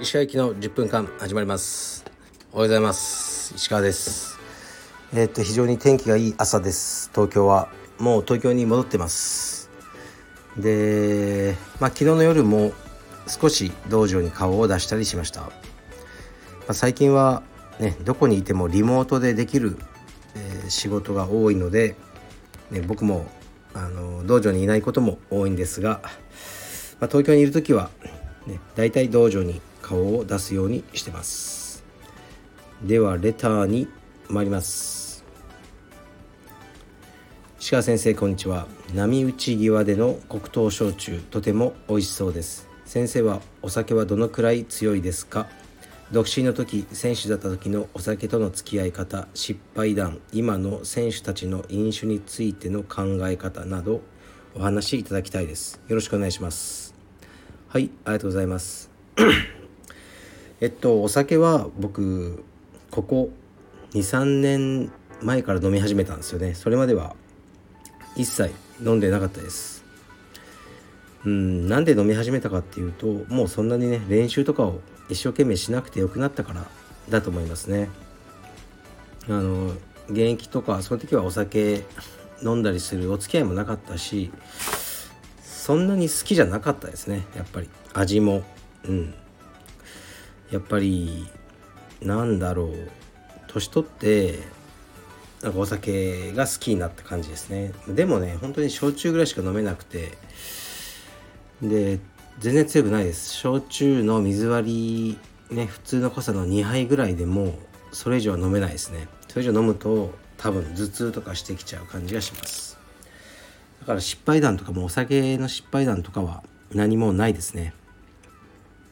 石川行きの10分間始まります。おはようございます。石川です。えー、っと非常に天気がいい朝です。東京は。もう東京に戻ってます。でまあ昨日の夜も少し道場に顔を出したりしました、まあ、最近はねどこにいてもリモートでできる、えー、仕事が多いので、ね、僕もあの道場にいないことも多いんですが、まあ、東京にいる時は、ね、大体道場に顔を出すようにしてます。ではレターに参ります。石川先生こんにちは。波打ち際での黒糖焼酎とても美味しそうです。先生はお酒はどのくらい強いですか？独身の時選手だった時のお酒との付き合い方失敗談今の選手たちの飲酒についての考え方などお話しいただきたいです。よろしくお願いします。はいありがとうございます。えっとお酒は僕ここ23年前から飲み始めたんですよね。それまでは一切飲んでなかったです。うんなんで飲み始めたかっていうともうそんなにね練習とかを一生懸命しなくてよくなったからだと思いますね。あの現役とかその時はお酒飲んだりするお付き合いもなかったしそんなに好きじゃなかったですね。やっぱり味も。うん。やっぱりなんだろう。年取ってなんかお酒が好きになった感じですね。でもね本当に焼酎ぐらいしか飲めなくて。で全然強くないです。焼酎の水割りね普通の濃さの2杯ぐらいでもそれ以上は飲めないですね。それ以上飲むと多分頭痛とかしてきちゃう感じがします。だから失敗談とかもお酒の失敗談とかは何もないですね。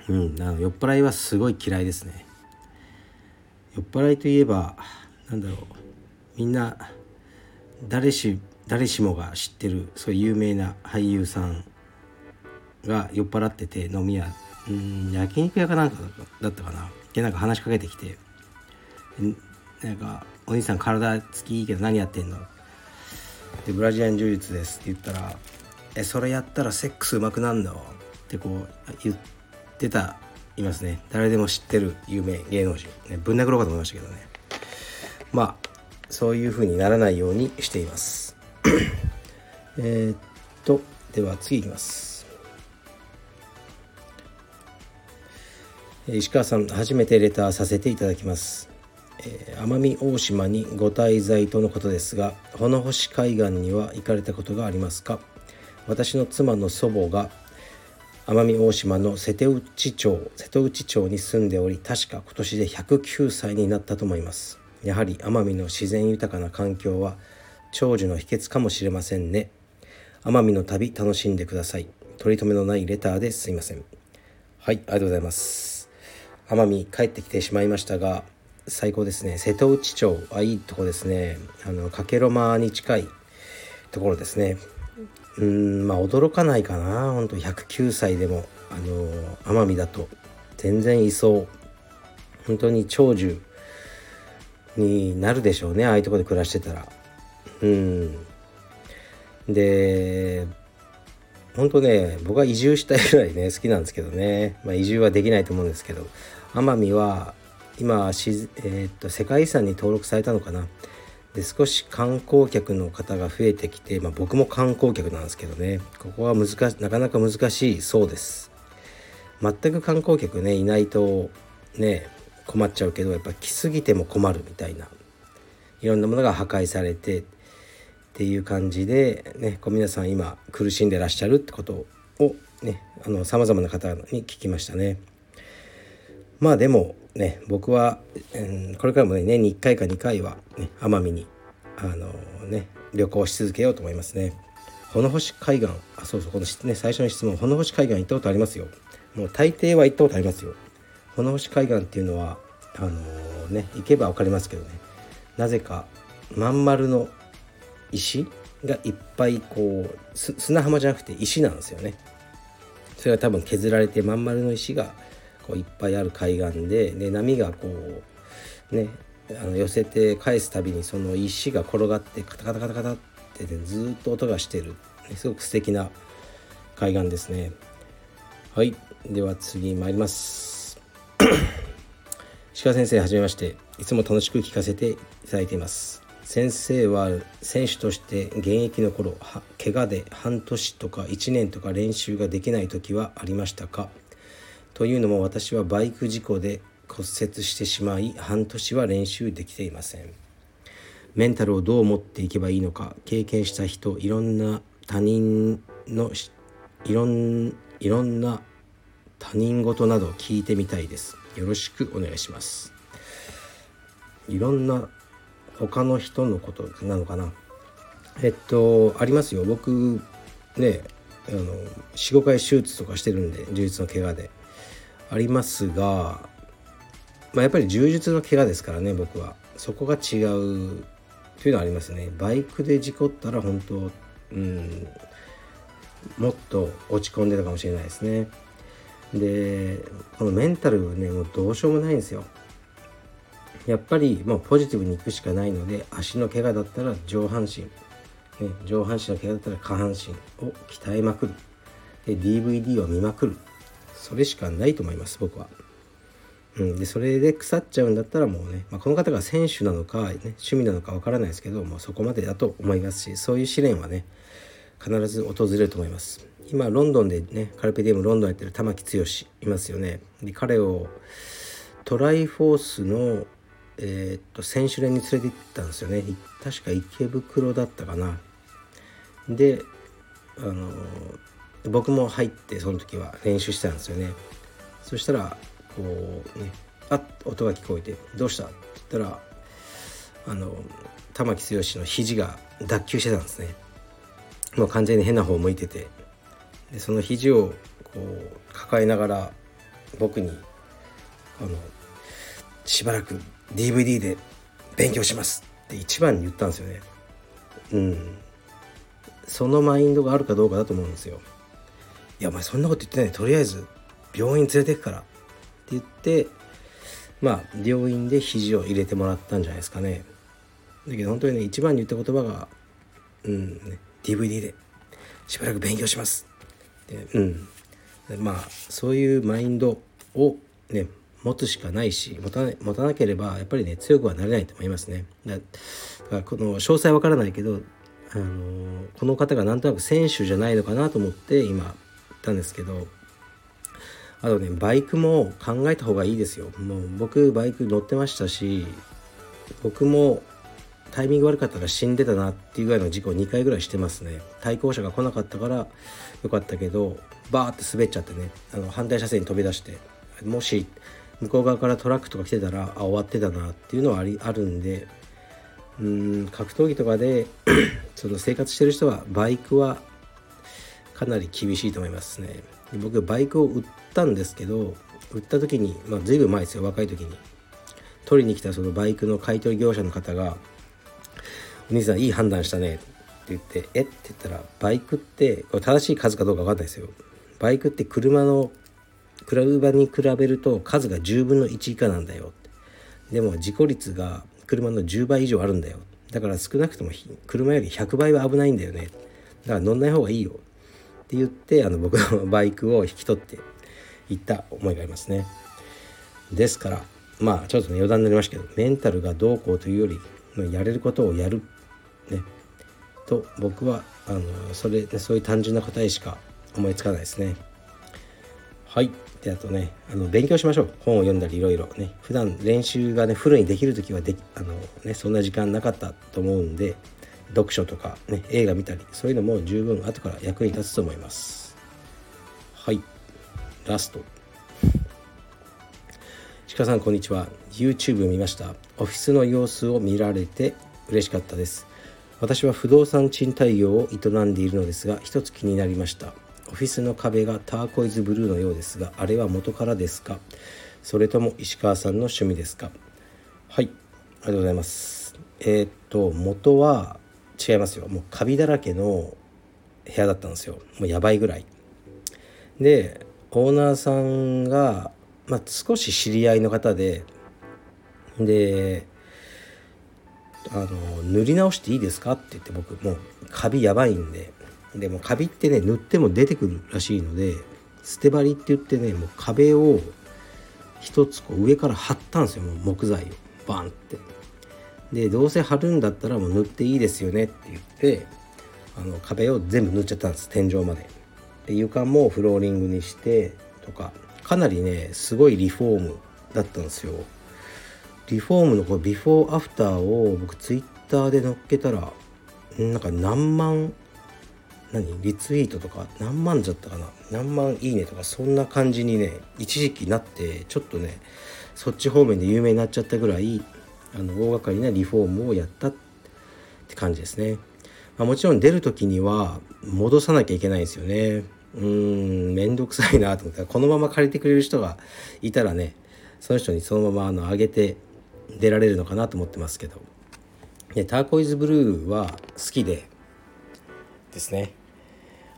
うんあの酔っ払いはすごい嫌いですね。酔っ払いといえばなんだろう。みんな誰し誰しもが知ってるそういう有名な俳優さんが酔っ払ってて飲み屋。うん焼肉屋かなんかだったかな。でなんか話しかけてきて。なんか「お兄さん体つきいいけど何やってんの?」で「ブラジアン柔術です」って言ったら「えそれやったらセックスうまくなんの?」ってこう言ってたいますね。誰でも知ってる有名芸能人、ね、ぶん殴ろうかと思いましたけどね。まあそういう風にならないようにしています。えっとでは次いきます。石川さん初めてレターさせていただきます、えー、奄美大島にご滞在とのことですが穂星海岸には行かれたことがありますか？私の妻の祖母が奄美大島の瀬戸内町瀬戸内町に住んでおり確か今年で109歳になったと思います。やはり奄美の自然豊かな環境は長寿の秘訣かもしれませんね。奄美の旅楽しんでください。取り留めのないレターですいません。はいありがとうございます。奄美帰ってきてしまいましたが最高ですね。瀬戸内町あいいとこですね。あの加計呂麻に近いところですね。うんまあ驚かないかな。本当109歳でもあの奄美だと。全然いそう。本当に長寿になるでしょうね。ああいうとこで暮らしてたら。うん。で本当ね僕は移住したいぐらいね好きなんですけどね、まあ、移住はできないと思うんですけど。奄美は今し、えー、っと世界遺産に登録されたのかな。で少し観光客の方が増えてきて、まあ、僕も観光客なんですけどね。ここは難なかなか難しいそうです。全く観光客ねいないとね困っちゃうけどやっぱ来すぎても困るみたいな。いろんなものが破壊されてっていう感じでねこう皆さん今苦しんでらっしゃるってことをねあの様々な方に聞きましたね。まあでもね僕は、うん、これからもね年に1回か2回は、ね、奄美にあのね旅行し続けようと思いますね。穂星海岸あそうそうこの、ね、最初の質問穂星海岸行ったことありますよ。もう大抵は行ったことありますよ。穂星海岸っていうのはあのー、ね行けば分かりますけどねなぜかまん丸の石がいっぱいこう砂浜じゃなくて石なんですよね。それが多分削られてまん丸の石がこういっぱいある海岸でで波がこうねあの寄せて返すたびにその石が転がってカタカタカタカタってねずっと音がしてる。すごく素敵な海岸ですね。はい。では次参ります。鹿先生はじめまして。いつも楽しく聞かせていただいています。先生は選手として現役の頃怪我で半年とか1年とか練習ができない時はありましたか？というのも私はバイク事故で骨折してしまい半年は練習できていません。メンタルをどう持っていけばいいのか経験した人いろんな他人のいろんいろんな他人事など聞いてみたいです。よろしくお願いします。いろんな他の人のことなのかな。えっとありますよ。僕ねあの45回手術とかしてるんで充実の怪我で。ありますが、まあ、やっぱり充実の怪我ですからね僕は。そこが違うというのはありますね。バイクで事故ったら本当うんもっと落ち込んでたかもしれないですね。でこのメンタルはねもうどうしようもないんですよ。やっぱりもうポジティブにいくしかないので足の怪我だったら上半身、ね、上半身の怪我だったら下半身を鍛えまくる。で DVD を見まくる。それしかないと思います僕は。うん、でそれで腐っちゃうんだったらもうね、まあ、この方が選手なのか、ね、趣味なのかわからないですけどもうそこまでだと思いますしそういう試練はね必ず訪れると思います。今ロンドンでねカルペディウムロンドンやってる玉木剛いますよね。で彼をトライフォースのえー、っと選手連に連れて行ったんですよね確か池袋だったかなであの僕も入ってその時は練習してたんですよね。そしたらこうねあっ音が聞こえて「どうした?」って言ったらあの玉木剛の肘が脱臼してたんですね。もう完全に変な方向いてて。でその肘をこう抱えながら僕にあのしばらく DVD で勉強しますって一番に言ったんですよね。うん。そのマインドがあるかどうかだと思うんですよ。いやお前そんなこと言ってない。とりあえず病院連れてくから。って言ってまあ病院で肘を入れてもらったんじゃないですかね。だけど本当にね一番に言った言葉がうんね DVD でしばらく勉強します。でうん。まあそういうマインドをね持つしかないし持た持たなければやっぱりね強くはなれないと思いますね。だからこの詳細わからないけど、あの、この方がなんとなく選手じゃないのかなと思って今ったんですけどあとねバイクも考えた方がいいですよ。もう僕バイク乗ってましたし僕もタイミング悪かったら死んでたなっていうぐらいの事故2回ぐらいしてますね対向車が来なかったからよかったけどバーって滑っちゃってねあの反対車線に飛び出してもし向こう側からトラックとか来てたらあ終わってたなっていうのはありあるんでうん格闘技とかで その生活してる人はバイクはかなり厳しいと思いますね。僕バイクを売ったんですけど売った時にまあ随分前ですよ。若い時に。取りに来たそのバイクの買い取り業者の方が「お兄さんいい判断したね」って言って「え？っ?」て言ったらバイクってこれ正しい数かどうか分かんないですよ。バイクって車の比べに比べると数が10分の1以下なんだよ。でも事故率が車の10倍以上あるんだよ。だから少なくとも車より100倍は危ないんだよね。だから乗んない方がいいよ。って言ってあの僕の バイクを引き取っていった思いがありますね。ですからまあちょっと、ね、余談になりましたけどメンタルがどうこうというよりやれることをやるね。と僕はあのそれそういう単純な答えしか思いつかないですね。はい。であとねあの勉強しましょう。本を読んだりいろいろね。普段練習がねフルにできる時はであの、ね、そんな時間なかったと思うんで読書とか、ね、映画見たりそういうのも十分後から役に立つと思います。はい。ラスト。鹿さんこんにちは。YouTube 見ました。オフィスの様子を見られて嬉しかったです。私は不動産賃貸業を営んでいるのですが一つ気になりました。オフィスの壁がターコイズブルーのようですがあれは元からですか？それとも石川さんの趣味ですか？はい。ありがとうございます。えー、っと元は違いますよもうカビだらけの部屋だったんですよもうやばいぐらいでオーナーさんが、まあ、少し知り合いの方でであの塗り直していいですか?」って言って僕もうカビやばいんででもカビってね塗っても出てくるらしいので捨て張りって言ってねもう壁を一つこう上から貼ったんですよもう木材をバンって。でどうせ貼るんだったらもう塗っていいですよねって言ってあの壁を全部塗っちゃったんです天井まで。で床もフローリングにしてとかかなりねすごいリフォームだったんですよ。リフォームのこのビフォーアフターを僕ツイッターで載っけたらなんか何万何？リツイートとか何万じゃったかな？何万いいねとかそんな感じにね一時期なってちょっとねそっち方面で有名になっちゃったぐらいあの大掛かりなリフォームをやったって感じですね、まあ、もちろん出る時には戻さなきゃいけないんですよね。うーん面倒くさいなと思った。らこのまま借りてくれる人がいたらねその人にそのままあの上げて出られるのかなと思ってますけど。でターコイズブルーは好きでですね。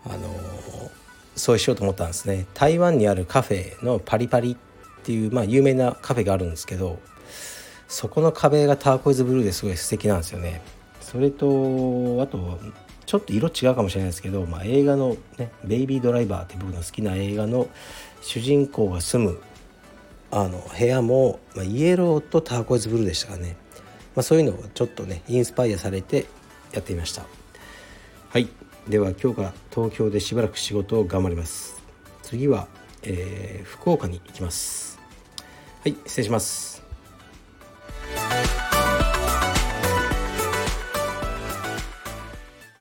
あのそうしようと思ったんですね。台湾にあるカフェのパリパリっていう、まあ、有名なカフェがあるんですけどそこの壁がターコイズブルーですごい素敵なんですよね。それとあとちょっと色違うかもしれないですけど、まあ、映画のね「ベイビードライバー」って僕の好きな映画の主人公が住むあの部屋も、まあ、イエローとターコイズブルーでしたかね、まあ、そういうのをちょっとねインスパイアされてやってみました。はい。では今日から東京でしばらく仕事を頑張ります。次は、えー、福岡に行きます。はい失礼します。